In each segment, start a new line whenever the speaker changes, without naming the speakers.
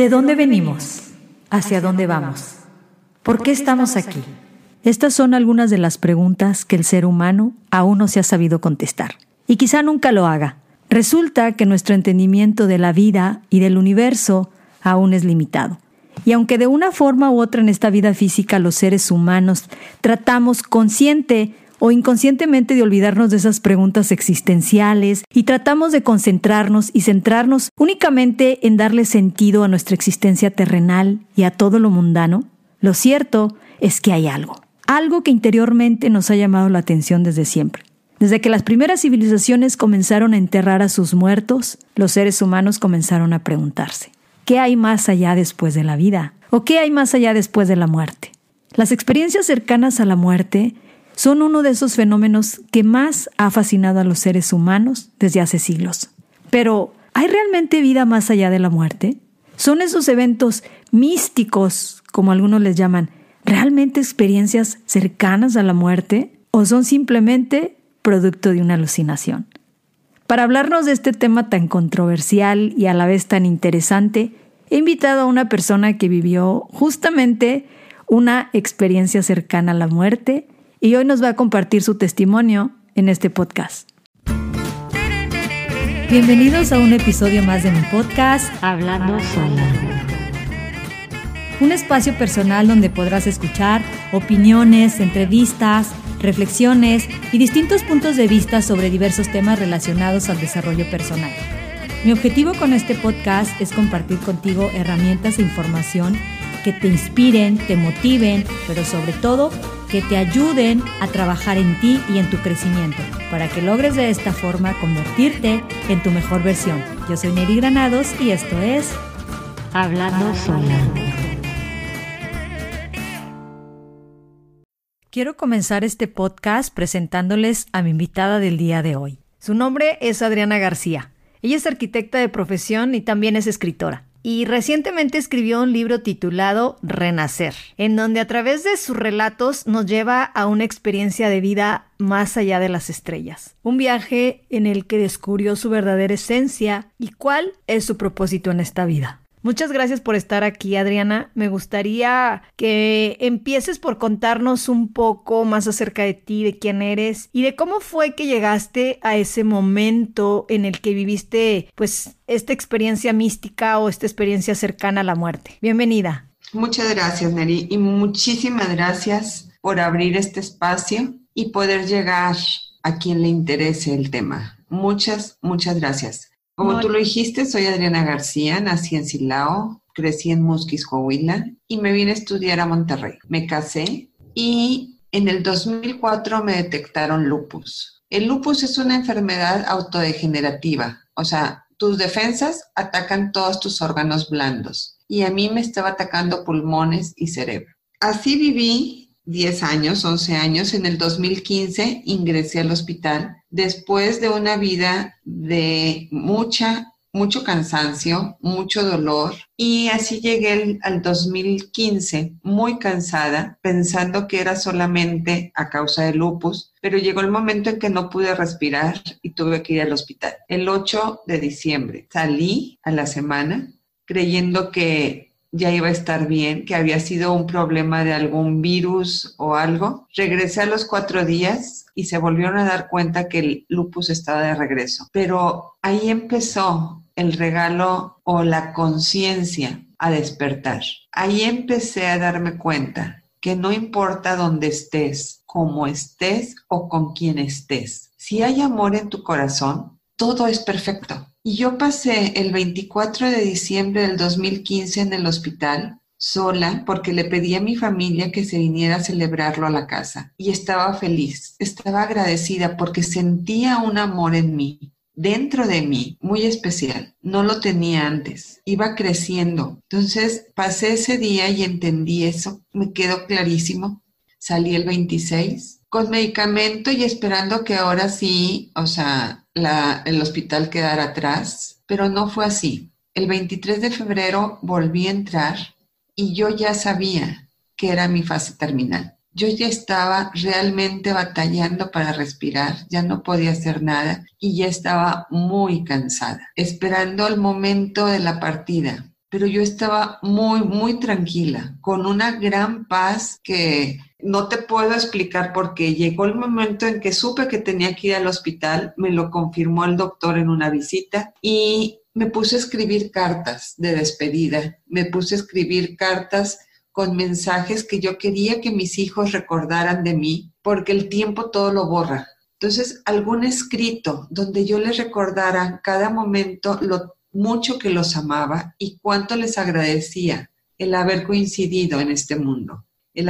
¿De dónde venimos? ¿Hacia dónde vamos? ¿Por qué estamos aquí? Estas son algunas de las preguntas que el ser humano aún no se ha sabido contestar. Y quizá nunca lo haga. Resulta que nuestro entendimiento de la vida y del universo aún es limitado. Y aunque de una forma u otra en esta vida física los seres humanos tratamos consciente o inconscientemente de olvidarnos de esas preguntas existenciales y tratamos de concentrarnos y centrarnos únicamente en darle sentido a nuestra existencia terrenal y a todo lo mundano, lo cierto es que hay algo, algo que interiormente nos ha llamado la atención desde siempre. Desde que las primeras civilizaciones comenzaron a enterrar a sus muertos, los seres humanos comenzaron a preguntarse, ¿qué hay más allá después de la vida? ¿O qué hay más allá después de la muerte? Las experiencias cercanas a la muerte son uno de esos fenómenos que más ha fascinado a los seres humanos desde hace siglos. Pero, ¿hay realmente vida más allá de la muerte? ¿Son esos eventos místicos, como algunos les llaman, realmente experiencias cercanas a la muerte? ¿O son simplemente producto de una alucinación? Para hablarnos de este tema tan controversial y a la vez tan interesante, he invitado a una persona que vivió justamente una experiencia cercana a la muerte y hoy nos va a compartir su testimonio en este podcast. Bienvenidos a un episodio más de mi podcast
Hablando Sola.
Un espacio personal donde podrás escuchar opiniones, entrevistas, reflexiones y distintos puntos de vista sobre diversos temas relacionados al desarrollo personal. Mi objetivo con este podcast es compartir contigo herramientas e información que te inspiren, te motiven, pero sobre todo que te ayuden a trabajar en ti y en tu crecimiento, para que logres de esta forma convertirte en tu mejor versión. Yo soy Neri Granados y esto es
Hablando Sola.
Quiero comenzar este podcast presentándoles a mi invitada del día de hoy. Su nombre es Adriana García. Ella es arquitecta de profesión y también es escritora y recientemente escribió un libro titulado Renacer, en donde a través de sus relatos nos lleva a una experiencia de vida más allá de las estrellas. Un viaje en el que descubrió su verdadera esencia y cuál es su propósito en esta vida. Muchas gracias por estar aquí, Adriana. Me gustaría que empieces por contarnos un poco más acerca de ti, de quién eres y de cómo fue que llegaste a ese momento en el que viviste, pues, esta experiencia mística o esta experiencia cercana a la muerte. Bienvenida.
Muchas gracias, Neri, y muchísimas gracias por abrir este espacio y poder llegar a quien le interese el tema. Muchas, muchas gracias. Como tú lo dijiste, soy Adriana García, nací en Silao, crecí en Musquis, Coahuila y me vine a estudiar a Monterrey. Me casé y en el 2004 me detectaron lupus. El lupus es una enfermedad autodegenerativa, o sea, tus defensas atacan todos tus órganos blandos y a mí me estaba atacando pulmones y cerebro. Así viví 10 años, 11 años. En el 2015 ingresé al hospital después de una vida de mucha, mucho cansancio, mucho dolor. Y así llegué al 2015 muy cansada, pensando que era solamente a causa del lupus, pero llegó el momento en que no pude respirar y tuve que ir al hospital. El 8 de diciembre salí a la semana creyendo que ya iba a estar bien, que había sido un problema de algún virus o algo. Regresé a los cuatro días y se volvieron a dar cuenta que el lupus estaba de regreso. Pero ahí empezó el regalo o la conciencia a despertar. Ahí empecé a darme cuenta que no importa dónde estés, cómo estés o con quién estés. Si hay amor en tu corazón, todo es perfecto. Y yo pasé el 24 de diciembre del 2015 en el hospital sola porque le pedí a mi familia que se viniera a celebrarlo a la casa y estaba feliz, estaba agradecida porque sentía un amor en mí, dentro de mí, muy especial. No lo tenía antes, iba creciendo. Entonces pasé ese día y entendí eso, me quedó clarísimo. Salí el 26 con medicamento y esperando que ahora sí, o sea, el hospital quedara atrás, pero no fue así. El 23 de febrero volví a entrar y yo ya sabía que era mi fase terminal. Yo ya estaba realmente batallando para respirar, ya no podía hacer nada y ya estaba muy cansada, esperando el momento de la partida. pero yo estaba muy, muy tranquila, con una gran paz que no te puedo explicar porque llegó el momento en que supe que tenía que ir al hospital, me lo confirmó el doctor en una visita y me puse a escribir cartas de despedida, me puse a escribir cartas con mensajes que yo quería que mis hijos recordaran de mí, porque el tiempo todo lo borra. Entonces, algún escrito donde yo les recordara cada momento lo mucho que los amaba y cuánto les agradecía el haber coincidido en este mundo, el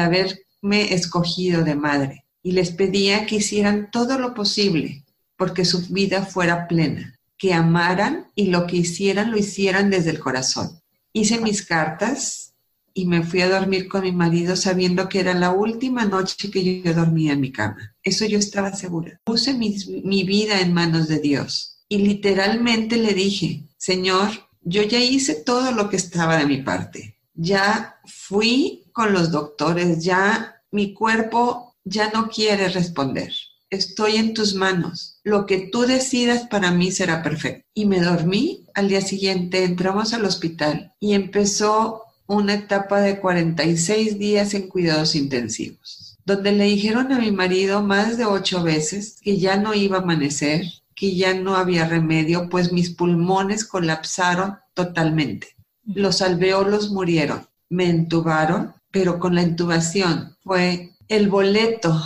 haberme escogido de madre. Y les pedía que hicieran todo lo posible porque su vida fuera plena, que amaran y lo que hicieran lo hicieran desde el corazón. Hice mis cartas y me fui a dormir con mi marido sabiendo que era la última noche que yo dormía en mi cama. Eso yo estaba segura. Puse mi, mi vida en manos de Dios y literalmente le dije, Señor, yo ya hice todo lo que estaba de mi parte. Ya fui con los doctores, ya mi cuerpo ya no quiere responder. Estoy en tus manos. Lo que tú decidas para mí será perfecto. Y me dormí. Al día siguiente entramos al hospital y empezó una etapa de 46 días en cuidados intensivos, donde le dijeron a mi marido más de ocho veces que ya no iba a amanecer, que ya no había remedio, pues mis pulmones colapsaron totalmente. Los alveolos murieron. Me entubaron, pero con la intubación fue el boleto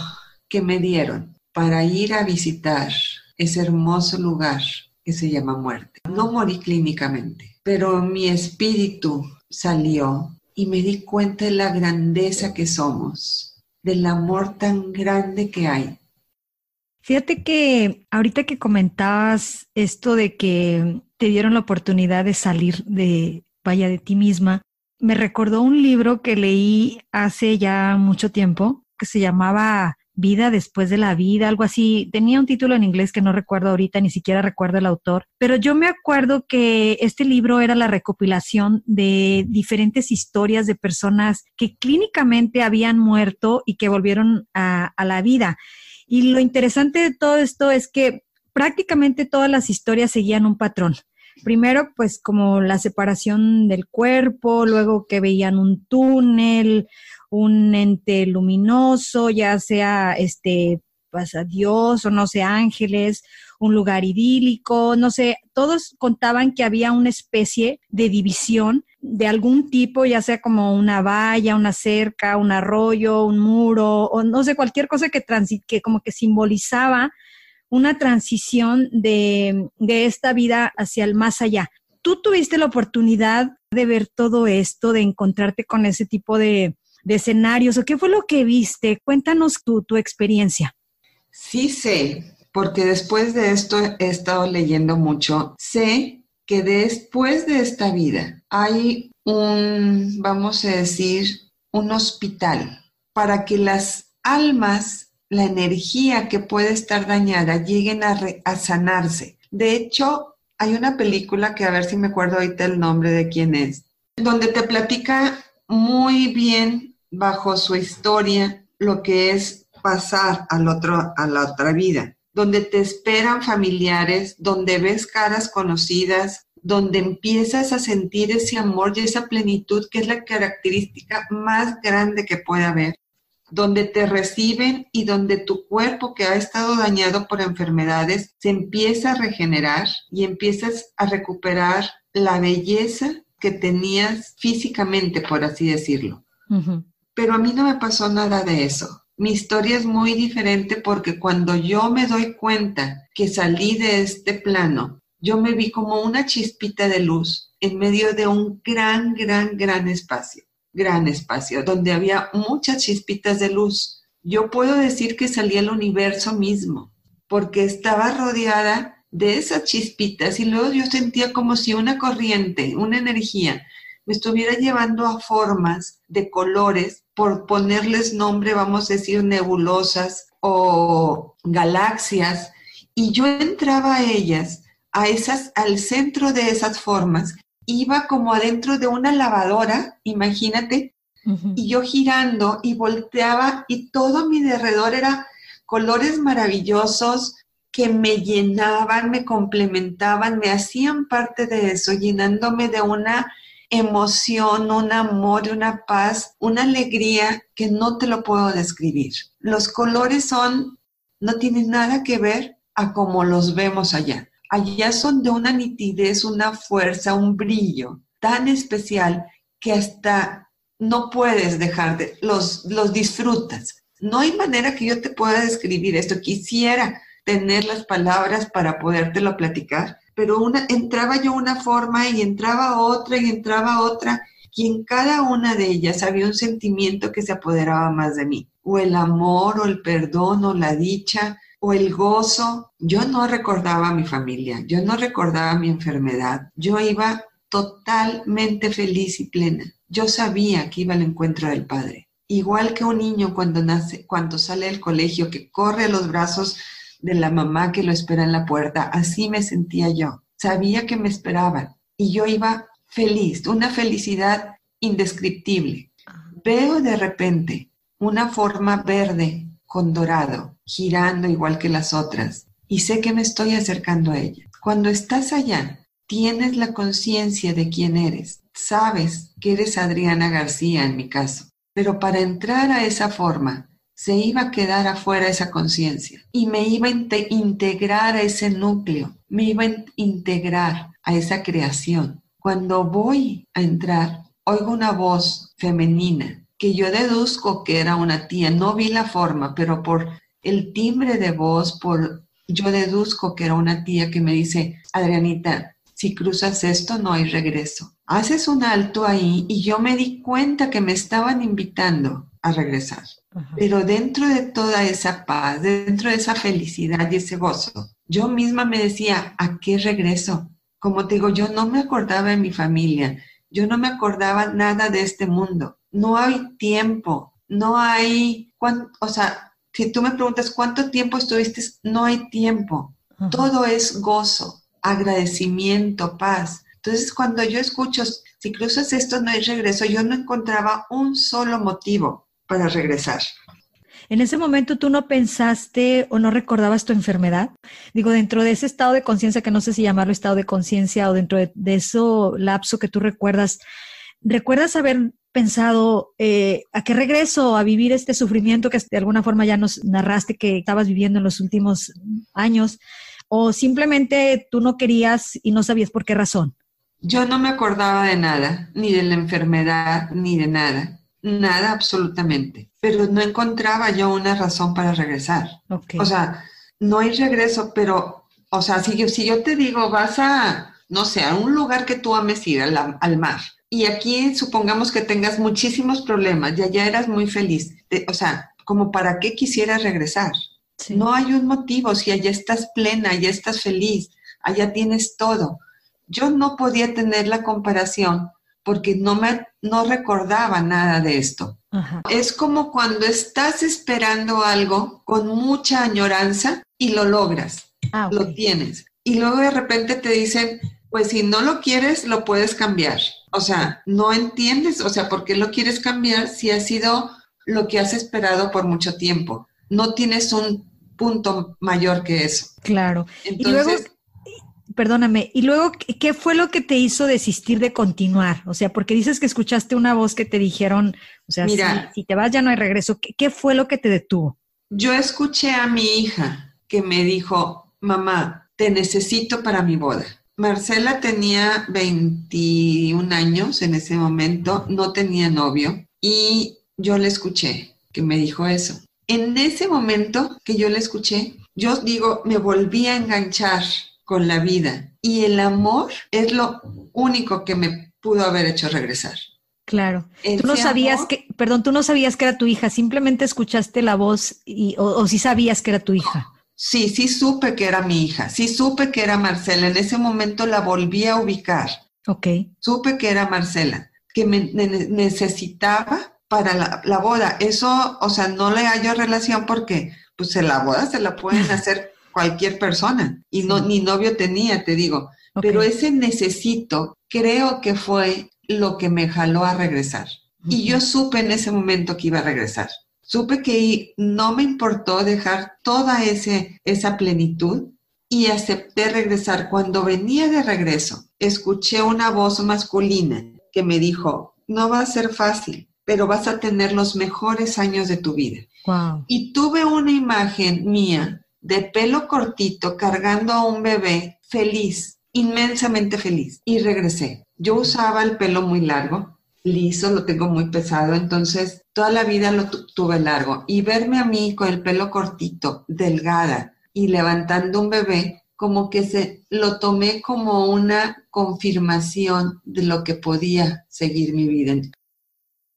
que me dieron para ir a visitar ese hermoso lugar que se llama muerte. No morí clínicamente, pero mi espíritu salió y me di cuenta de la grandeza que somos, del amor tan grande que hay
Fíjate que ahorita que comentabas esto de que te dieron la oportunidad de salir de, vaya, de ti misma, me recordó un libro que leí hace ya mucho tiempo que se llamaba Vida después de la vida, algo así. Tenía un título en inglés que no recuerdo ahorita, ni siquiera recuerdo el autor, pero yo me acuerdo que este libro era la recopilación de diferentes historias de personas que clínicamente habían muerto y que volvieron a, a la vida. Y lo interesante de todo esto es que prácticamente todas las historias seguían un patrón. Primero, pues como la separación del cuerpo, luego que veían un túnel, un ente luminoso, ya sea este, pues Dios o no sé, ángeles, un lugar idílico, no sé, todos contaban que había una especie de división de algún tipo, ya sea como una valla, una cerca, un arroyo, un muro, o no sé, cualquier cosa que, que como que simbolizaba una transición de, de esta vida hacia el más allá. Tú tuviste la oportunidad de ver todo esto, de encontrarte con ese tipo de, de escenarios, o qué fue lo que viste? Cuéntanos tu, tu experiencia.
Sí sé, porque después de esto he estado leyendo mucho. Sé que después de esta vida hay un, vamos a decir, un hospital para que las almas, la energía que puede estar dañada, lleguen a, sanarse. De hecho, hay una película que a ver si me acuerdo ahorita el nombre de quién es, donde te platica muy bien bajo su historia lo que es pasar al otro, a la otra vida donde te esperan familiares, donde ves caras conocidas, donde empiezas a sentir ese amor y esa plenitud que es la característica más grande que puede haber, donde te reciben y donde tu cuerpo que ha estado dañado por enfermedades se empieza a regenerar y empiezas a recuperar la belleza que tenías físicamente, por así decirlo. Pero a mí no me pasó nada de eso. Mi historia es muy diferente porque cuando yo me doy cuenta que salí de este plano, yo me vi como una chispita de luz en medio de un gran, gran, gran espacio, gran espacio, donde había muchas chispitas de luz. Yo puedo decir que salí al universo mismo, porque estaba rodeada de esas chispitas y luego yo sentía como si una corriente, una energía, me estuviera llevando a formas de colores, por ponerles nombre, vamos a decir, nebulosas o galaxias, y yo entraba a ellas, a esas, al centro de esas formas, iba como adentro de una lavadora, imagínate, y yo girando y volteaba y todo a mi derredor era colores maravillosos que me llenaban, me complementaban, me hacían parte de eso, llenándome de una emoción, un amor, una paz, una alegría que no te lo puedo describir. Los colores son, no tienen nada que ver a como los vemos allá. Allá son de una nitidez, una fuerza, un brillo tan especial que hasta no puedes dejar de, los, los disfrutas. No hay manera que yo te pueda describir esto. Quisiera tener las palabras para podértelo platicar, pero una, entraba yo una forma y entraba otra y entraba otra, y en cada una de ellas había un sentimiento que se apoderaba más de mí, o el amor, o el perdón, o la dicha, o el gozo. Yo no recordaba a mi familia, yo no recordaba mi enfermedad, yo iba totalmente feliz y plena. Yo sabía que iba al encuentro del Padre. Igual que un niño cuando nace, cuando sale del colegio, que corre a los brazos de la mamá que lo espera en la puerta. Así me sentía yo. Sabía que me esperaban y yo iba feliz, una felicidad indescriptible. Veo de repente una forma verde con dorado, girando igual que las otras, y sé que me estoy acercando a ella. Cuando estás allá, tienes la conciencia de quién eres. Sabes que eres Adriana García en mi caso. Pero para entrar a esa forma, se iba a quedar afuera esa conciencia y me iba a integrar a ese núcleo, me iba a integrar a esa creación. Cuando voy a entrar, oigo una voz femenina que yo deduzco que era una tía, no vi la forma, pero por el timbre de voz, por yo deduzco que era una tía que me dice, Adrianita, si cruzas esto no hay regreso. Haces un alto ahí y yo me di cuenta que me estaban invitando a regresar. Pero dentro de toda esa paz, dentro de esa felicidad y ese gozo, yo misma me decía, ¿a qué regreso? Como te digo, yo no me acordaba de mi familia, yo no me acordaba nada de este mundo. No hay tiempo, no hay, o sea, si tú me preguntas cuánto tiempo estuviste, no hay tiempo. Todo es gozo, agradecimiento, paz. Entonces, cuando yo escucho, si cruzas esto, no hay regreso, yo no encontraba un solo motivo para regresar.
En ese momento tú no pensaste o no recordabas tu enfermedad. Digo, dentro de ese estado de conciencia, que no sé si llamarlo estado de conciencia o dentro de, eso lapso que tú recuerdas, ¿recuerdas haber pensado eh, a qué regreso a vivir este sufrimiento que de alguna forma ya nos narraste que estabas viviendo en los últimos años? ¿O simplemente tú no querías y no sabías por qué razón?
Yo no me acordaba de nada, ni de la enfermedad, ni de nada nada absolutamente, pero no encontraba yo una razón para regresar. O sea, no hay regreso, pero, o sea, si yo, si yo te digo, vas a, no sé, a un lugar que tú ames ir, al, mar, y aquí supongamos que tengas muchísimos problemas, y allá eras muy feliz, o sea, como para qué quisieras regresar. No hay un motivo, si allá estás plena, allá estás feliz, allá tienes todo. Yo no podía tener la comparación porque no me no recordaba nada de esto. Es como cuando estás esperando algo con mucha añoranza y lo logras, ah, lo tienes. Y luego de repente te dicen, pues si no lo quieres, lo puedes cambiar. O sea, no entiendes, o sea, ¿por qué lo quieres cambiar si ha sido lo que has esperado por mucho tiempo? No tienes un punto mayor que eso.
Claro. Entonces, perdóname, y luego, ¿qué fue lo que te hizo desistir de continuar? O sea, porque dices que escuchaste una voz que te dijeron, o sea, Mira, si, te vas ya no hay regreso. ¿Qué, fue lo que te detuvo?
Yo escuché a mi hija que me dijo, mamá, te necesito para mi boda. Marcela tenía 21 años en ese momento, no tenía novio y yo le escuché que me dijo eso. En ese momento que yo le escuché, yo digo, me volví a enganchar con la vida. Y el amor es lo único que me pudo haber hecho regresar.
Claro. tú no sabías que, perdón, tú no sabías que era tu hija, simplemente escuchaste la voz y, o, o sí sabías que era tu hija.
Sí, sí supe que era mi hija, sí supe que era Marcela. En ese momento la volví a ubicar.
Ok.
Supe que era Marcela, que me necesitaba para la, la, boda. Eso, o sea, no le hallo relación porque, pues, en la boda se la pueden hacer cualquier persona y no, ni novio tenía, te digo. Pero ese necesito creo que fue lo que me jaló a regresar. Y yo supe en ese momento que iba a regresar. Supe que no me importó dejar toda ese, esa plenitud y acepté regresar. Cuando venía de regreso, escuché una voz masculina que me dijo, no va a ser fácil, pero vas a tener los mejores años de tu vida.
Wow.
Y tuve una imagen mía de pelo cortito cargando a un bebé feliz, inmensamente feliz. Y regresé. Yo usaba el pelo muy largo, liso, lo tengo muy pesado, entonces toda la vida lo tuve largo. Y verme a mí con el pelo cortito, delgada y levantando un bebé, como que se lo tomé como una confirmación de lo que podía seguir mi vida.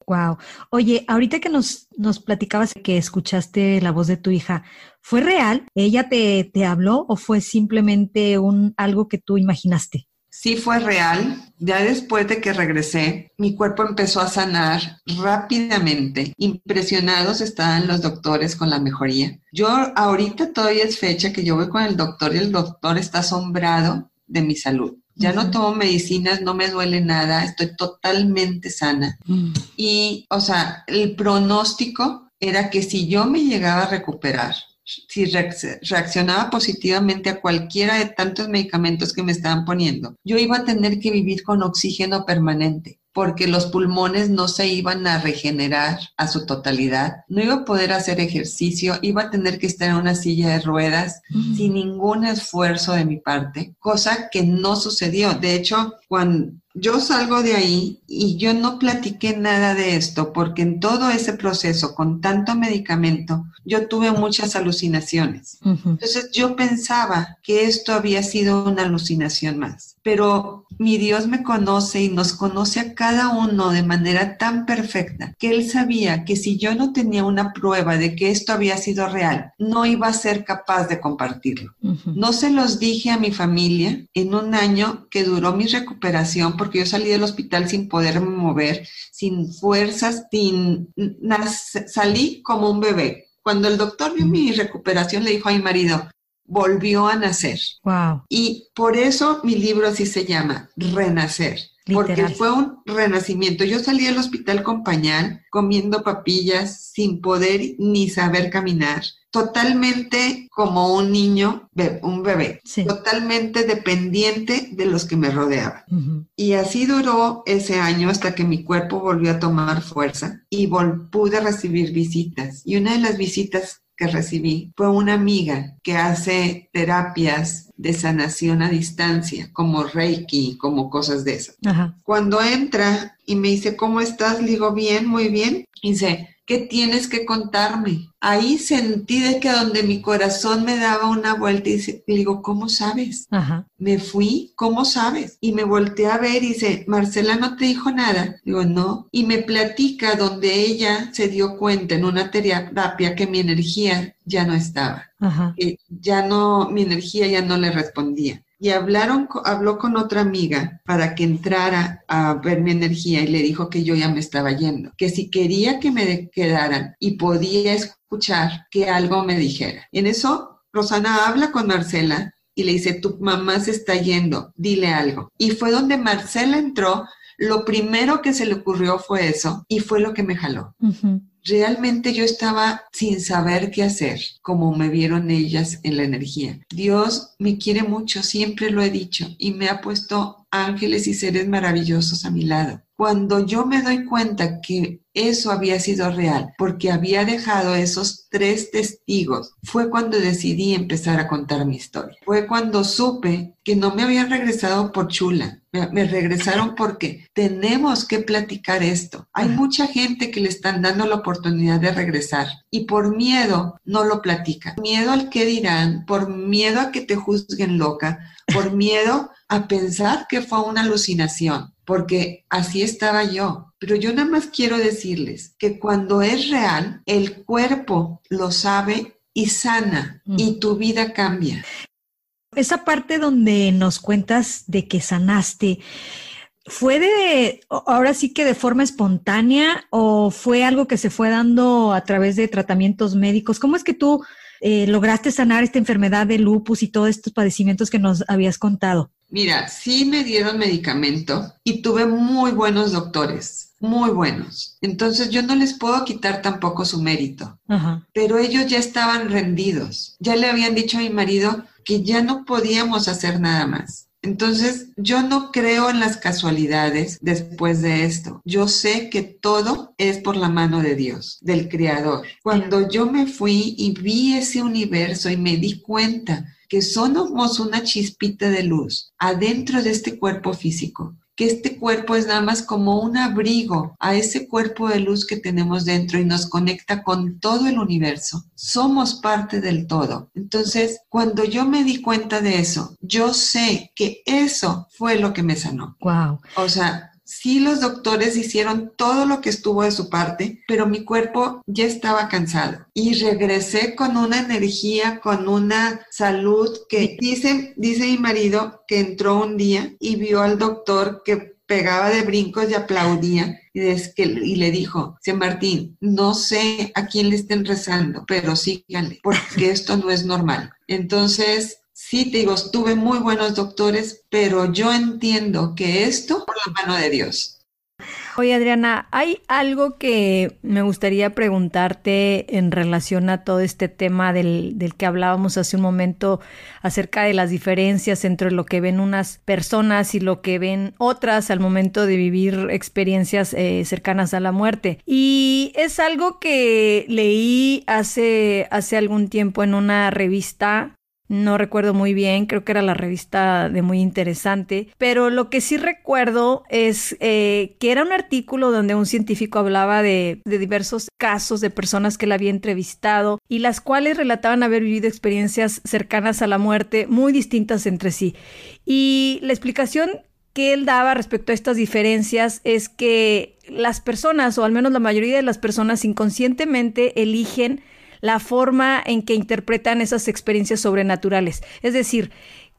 Wow. Oye, ahorita que nos, nos platicabas que escuchaste la voz de tu hija, ¿fue real? ¿Ella te, te habló o fue simplemente un algo que tú imaginaste?
Sí fue real. Ya después de que regresé, mi cuerpo empezó a sanar rápidamente. Impresionados estaban los doctores con la mejoría. Yo ahorita todavía es fecha que yo voy con el doctor y el doctor está asombrado de mi salud. Ya no tomo medicinas, no me duele nada, estoy totalmente sana.
Mm.
Y, o sea, el pronóstico era que si yo me llegaba a recuperar, si reacc- reaccionaba positivamente a cualquiera de tantos medicamentos que me estaban poniendo, yo iba a tener que vivir con oxígeno permanente porque los pulmones no se iban a regenerar a su totalidad, no iba a poder hacer ejercicio, iba a tener que estar en una silla de ruedas sin ningún esfuerzo de mi parte, cosa que no sucedió. De hecho, cuando yo salgo de ahí y yo no platiqué nada de esto, porque en todo ese proceso, con tanto medicamento, yo tuve muchas alucinaciones. Entonces yo pensaba que esto había sido una alucinación más, pero mi Dios me conoce y nos conoce a cada uno de manera tan perfecta que Él sabía que si yo no tenía una prueba de que esto había sido real, no iba a ser capaz de compartirlo. No se los dije a mi familia en un año que duró mi recuperación porque yo salí del hospital sin poderme mover, sin fuerzas, sin nada, salí como un bebé. Cuando el doctor vio mi recuperación le dijo a mi marido, volvió a nacer.
Wow.
Y por eso mi libro así se llama, Renacer. Porque fue un renacimiento. Yo salí del hospital con pañal, comiendo papillas, sin poder ni saber caminar, totalmente como un niño, un bebé,
Sí.
totalmente dependiente de los que me rodeaban. Y así duró ese año hasta que mi cuerpo volvió a tomar fuerza y pude recibir visitas. Y una de las visitas que recibí fue una amiga que hace terapias de sanación a distancia, como Reiki, como cosas de esas.
Ajá.
Cuando entra y me dice, ¿cómo estás? Le digo, bien, muy bien. Y dice, ¿qué tienes que contarme? Ahí sentí de que donde mi corazón me daba una vuelta y dice- le digo, ¿cómo sabes?
Ajá.
Me fui, ¿cómo sabes? Y me volteé a ver y dice, Marcela no te dijo nada. Digo, no. Y me platica donde ella se dio cuenta en una terapia que mi energía ya no estaba, Ya no, mi energía ya no le respondía. Y hablaron, habló con otra amiga para que entrara a ver mi energía y le dijo que yo ya me estaba yendo, que si quería que me quedaran y podía escuchar que algo me dijera. En eso, Rosana habla con Marcela y le dice, tu mamá se está yendo, dile algo. Y fue donde Marcela entró, lo primero que se le ocurrió fue eso y fue lo que me jaló. Realmente yo estaba sin saber qué hacer, como me vieron ellas en la energía. Dios me quiere mucho, siempre lo he dicho, y me ha puesto ángeles y seres maravillosos a mi lado. Cuando yo me doy cuenta que eso había sido real, porque había dejado esos tres testigos, fue cuando decidí empezar a contar mi historia. Fue cuando supe que no me habían regresado por chula, me, regresaron porque tenemos que platicar esto. Hay mucha gente que le están dando la oportunidad de regresar y por miedo no lo platican. Miedo al que dirán, por miedo a que te juzguen loca, por miedo a pensar que fue una alucinación, porque así estaba yo. Pero yo nada más quiero decirles que cuando es real, el cuerpo lo sabe y sana
Mm.
y tu vida cambia.
Esa parte donde nos cuentas de que sanaste, ¿fue de, ahora sí que de forma espontánea o fue algo que se fue dando a través de tratamientos médicos? ¿Cómo es que tú eh, lograste sanar esta enfermedad de lupus y todos estos padecimientos que nos habías contado?
Mira, sí me dieron medicamento y tuve muy buenos doctores, muy buenos. Entonces yo no les puedo quitar tampoco su mérito,
Ajá.
pero ellos ya estaban rendidos. Ya le habían dicho a mi marido que ya no podíamos hacer nada más. Entonces, yo no creo en las casualidades después de esto. Yo sé que todo es por la mano de Dios, del Creador. Cuando yo me fui y vi ese universo y me di cuenta que somos una chispita de luz adentro de este cuerpo físico que este cuerpo es nada más como un abrigo a ese cuerpo de luz que tenemos dentro y nos conecta con todo el universo. Somos parte del todo. Entonces, cuando yo me di cuenta de eso, yo sé que eso fue lo que me sanó.
Wow.
O sea, Sí, los doctores hicieron todo lo que estuvo de su parte, pero mi cuerpo ya estaba cansado y regresé con una energía, con una salud que dice, dice mi marido que entró un día y vio al doctor que pegaba de brincos y aplaudía y, le dijo, sí, Martín, no sé a quién le estén rezando, pero síganle, porque esto no es normal. Entonces, Sí, te digo, tuve muy buenos doctores, pero yo entiendo que esto por la mano de Dios.
Oye, Adriana, hay algo que me gustaría preguntarte en relación a todo este tema del, del, que hablábamos hace un momento acerca de las diferencias entre lo que ven unas personas y lo que ven otras al momento de vivir experiencias eh, cercanas a la muerte. Y es algo que leí hace, hace algún tiempo en una revista no recuerdo muy bien, creo que era la revista de muy interesante, pero lo que sí recuerdo es eh, que era un artículo donde un científico hablaba de, de diversos casos de personas que él había entrevistado y las cuales relataban haber vivido experiencias cercanas a la muerte muy distintas entre sí. Y la explicación que él daba respecto a estas diferencias es que las personas, o al menos la mayoría de las personas inconscientemente eligen la forma en que interpretan esas experiencias sobrenaturales. Es decir,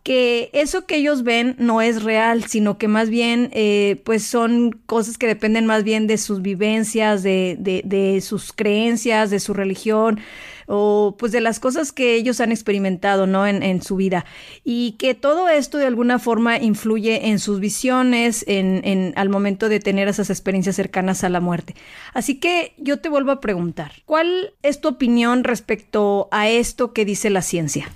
que eso que ellos ven no es real, sino que más bien eh, pues son cosas que dependen más bien de sus vivencias, de, de, de sus creencias, de su religión o pues de las cosas que ellos han experimentado, ¿no? En, en, su vida. Y que todo esto de alguna forma influye en sus visiones, en, en, al momento de tener esas experiencias cercanas a la muerte. Así que yo te vuelvo a preguntar, ¿cuál es tu opinión respecto a esto que dice la ciencia?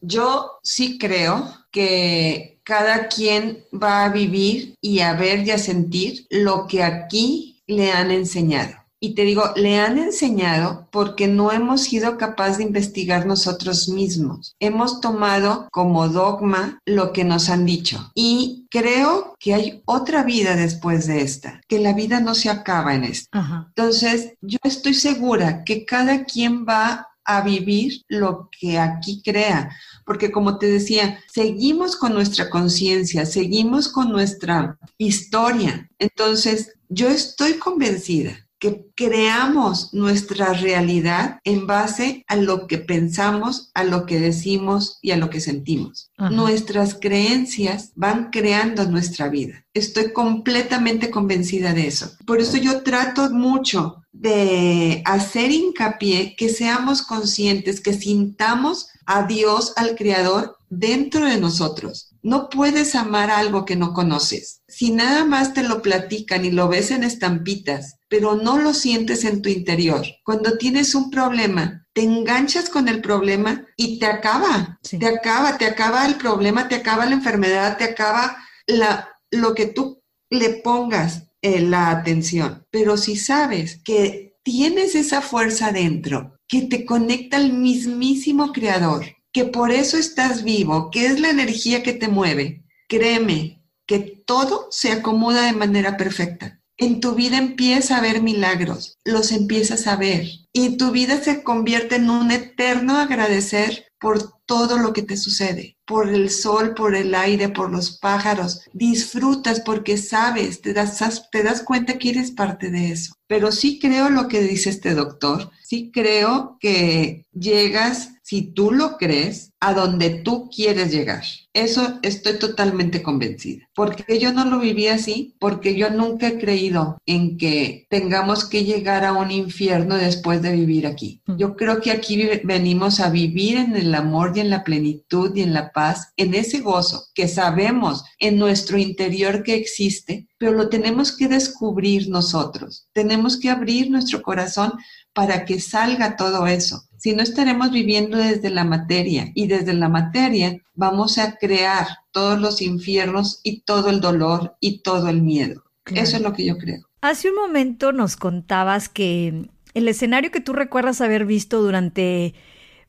Yo sí creo que cada quien va a vivir y a ver y a sentir lo que aquí le han enseñado. Y te digo, le han enseñado porque no hemos sido capaces de investigar nosotros mismos. Hemos tomado como dogma lo que nos han dicho. Y creo que hay otra vida después de esta, que la vida no se acaba en esta. Entonces, yo estoy segura que cada quien va a vivir lo que aquí crea. Porque como te decía, seguimos con nuestra conciencia, seguimos con nuestra historia. Entonces, yo estoy convencida que creamos nuestra realidad en base a lo que pensamos, a lo que decimos y a lo que sentimos. Nuestras creencias van creando nuestra vida. Estoy completamente convencida de eso. Por eso yo trato mucho de hacer hincapié que seamos conscientes, que sintamos a Dios, al Creador, dentro de nosotros. No puedes amar algo que no conoces. Si nada más te lo platican y lo ves en estampitas, pero no lo sientes en tu interior, cuando tienes un problema, te enganchas con el problema y te acaba, te acaba, te acaba el problema, te acaba la enfermedad, te acaba la, lo que tú le pongas eh, la atención. Pero si sabes que tienes esa fuerza dentro que te conecta al mismísimo creador, que por eso estás vivo, que es la energía que te mueve, créeme que todo se acomoda de manera perfecta. En tu vida empieza a haber milagros, los empiezas a ver y tu vida se convierte en un eterno agradecer por todo lo que te sucede, por el sol, por el aire, por los pájaros. Disfrutas porque sabes, te das, te das cuenta que eres parte de eso. Pero sí creo lo que dice este doctor, sí creo que llegas si tú lo crees, a donde tú quieres llegar. Eso estoy totalmente convencida. Porque yo no lo viví así, porque yo nunca he creído en que tengamos que llegar a un infierno después de vivir aquí. Mm. Yo creo que aquí venimos a vivir en el amor y en la plenitud y en la paz, en ese gozo que sabemos en nuestro interior que existe, pero lo tenemos que descubrir nosotros. Tenemos que abrir nuestro corazón para que salga todo eso Si no estaremos viviendo desde la materia y desde la materia vamos a crear todos los infiernos y todo el dolor y todo el miedo. Eso es lo que yo creo.
Hace un momento nos contabas que el escenario que tú recuerdas haber visto durante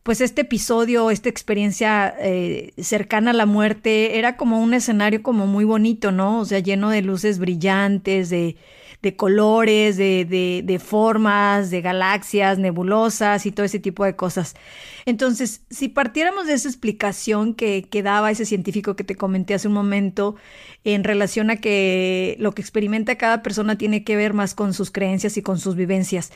pues este episodio, esta experiencia eh, cercana a la muerte, era como un escenario como muy bonito, ¿no? O sea, lleno de luces brillantes, de, de colores, de, de, de, formas, de galaxias, nebulosas y todo ese tipo de cosas. Entonces, si partiéramos de esa explicación que, que daba ese científico que te comenté hace un momento en relación a que lo que experimenta cada persona tiene que ver más con sus creencias y con sus vivencias,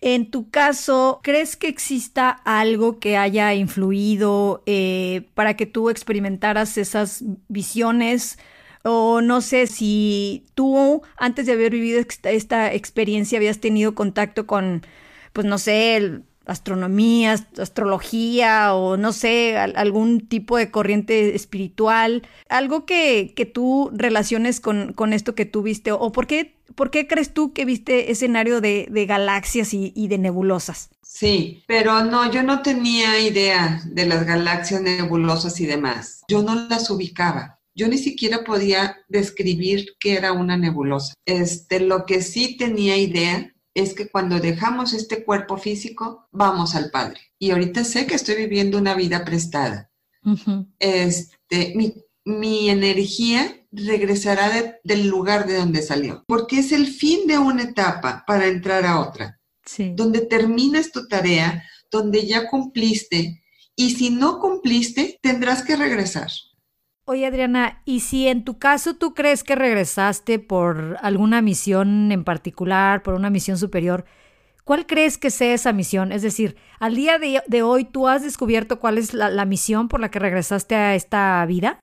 en tu caso, ¿crees que exista algo que haya influido eh, para que tú experimentaras esas visiones? O no sé si tú, antes de haber vivido esta experiencia, habías tenido contacto con, pues no sé, el, astronomía, astrología o no sé, algún tipo de corriente espiritual, algo que, que tú relaciones con, con, esto que tú viste o por qué, por qué crees tú que viste escenario de, de galaxias y, y, de nebulosas.
Sí, pero no, yo no tenía idea de las galaxias nebulosas y demás. Yo no las ubicaba. Yo ni siquiera podía describir qué era una nebulosa. Este, lo que sí tenía idea es que cuando dejamos este cuerpo físico, vamos al Padre. Y ahorita sé que estoy viviendo una vida prestada. este, mi, energía regresará del lugar de donde salió, porque es el fin de una etapa para entrar a otra. Donde terminas tu tarea, donde ya cumpliste, y si no cumpliste, tendrás que regresar.
Oye, Adriana, ¿y si en tu caso tú crees que regresaste por alguna misión en particular, por una misión superior, ¿cuál crees que sea esa misión? Es decir, al día de, hoy tú has descubierto cuál es la, la misión por la que regresaste a esta vida?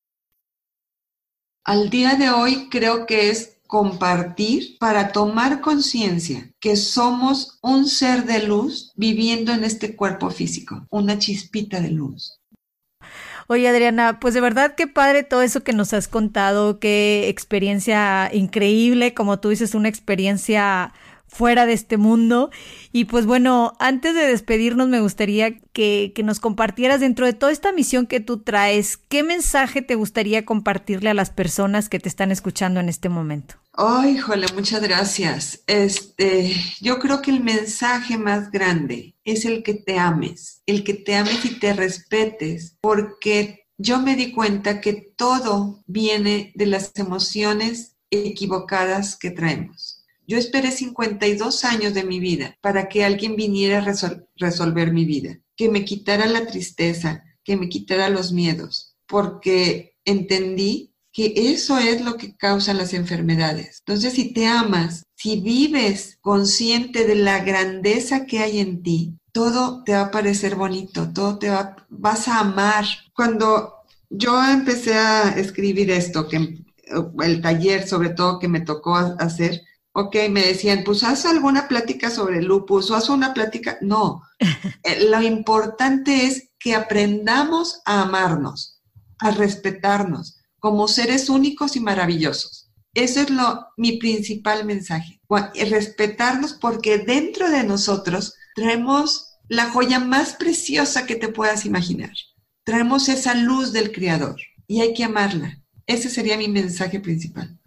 Al día de hoy creo que es compartir para tomar conciencia que somos un ser de luz viviendo en este cuerpo físico, una chispita de luz.
Oye, Adriana, pues de verdad qué padre todo eso que nos has contado, qué experiencia increíble, como tú dices, una experiencia fuera de este mundo. Y pues bueno, antes de despedirnos me gustaría que, que, nos compartieras dentro de toda esta misión que tú traes, ¿qué mensaje te gustaría compartirle a las personas que te están escuchando en este momento?
Ay, jole, muchas gracias. Este, yo creo que el mensaje más grande es el que te ames, el que te ames y te respetes, porque yo me di cuenta que todo viene de las emociones equivocadas que traemos. Yo esperé 52 años de mi vida para que alguien viniera a resolver mi vida, que me quitara la tristeza, que me quitara los miedos, porque entendí que eso es lo que causa las enfermedades. Entonces, si te amas, si vives consciente de la grandeza que hay en ti, todo te va a parecer bonito, todo te va, vas a amar. Cuando yo empecé a escribir esto, que el taller sobre todo que me tocó hacer, ok, me decían, pues haz alguna plática sobre lupus o haz una plática. No, eh, lo importante es que aprendamos a amarnos, a respetarnos, como seres únicos y maravillosos. Eso es lo, mi principal mensaje. Respetarnos porque dentro de nosotros traemos la joya más preciosa que te puedas imaginar. Traemos esa luz del Creador y hay que amarla. Ese sería mi mensaje principal.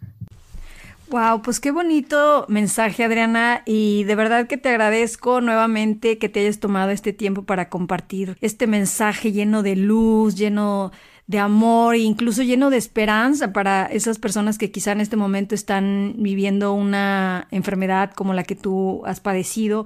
Wow, pues qué bonito mensaje, Adriana, y de verdad que te agradezco nuevamente que te hayas tomado este tiempo para compartir este mensaje lleno de luz, lleno de amor e incluso lleno de esperanza para esas personas que quizá en este momento están viviendo una enfermedad como la que tú has padecido.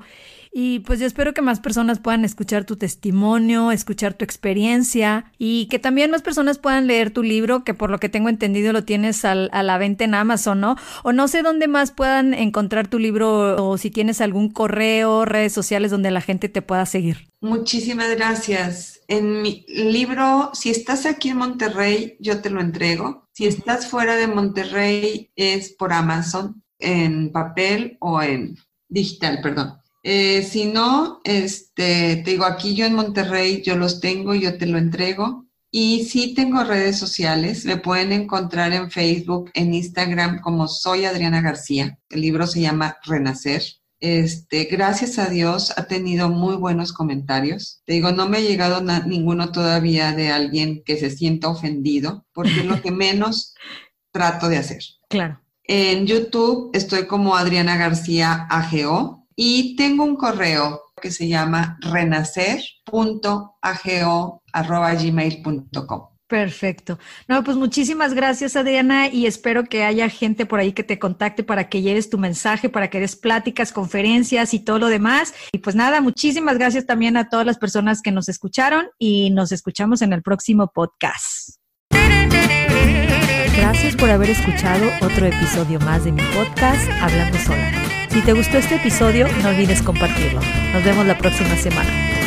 Y pues yo espero que más personas puedan escuchar tu testimonio, escuchar tu experiencia y que también más personas puedan leer tu libro, que por lo que tengo entendido lo tienes a la venta en Amazon, ¿no? O no sé dónde más puedan encontrar tu libro o si tienes algún correo, redes sociales donde la gente te pueda seguir.
Muchísimas gracias. En mi libro, si estás aquí en Monterrey, yo te lo entrego. Si estás fuera de Monterrey, es por Amazon, en papel o en digital, perdón. Eh, si no, este, te digo, aquí yo en Monterrey, yo los tengo, yo te lo entrego. Y sí tengo redes sociales, me pueden encontrar en Facebook, en Instagram como soy Adriana García. El libro se llama Renacer. Este, gracias a Dios ha tenido muy buenos comentarios. Te digo, no me ha llegado ninguno todavía de alguien que se sienta ofendido, porque es lo que menos trato de hacer.
Claro.
En YouTube estoy como Adriana García AGO y tengo un correo que se llama renacer.ago.gmail.com.
Perfecto. No, pues muchísimas gracias, Adriana, y espero que haya gente por ahí que te contacte para que lleves tu mensaje, para que des pláticas, conferencias y todo lo demás. Y pues nada, muchísimas gracias también a todas las personas que nos escucharon y nos escuchamos en el próximo podcast. Gracias por haber escuchado otro episodio más de mi podcast Hablando Sola. Si te gustó este episodio, no olvides compartirlo. Nos vemos la próxima semana.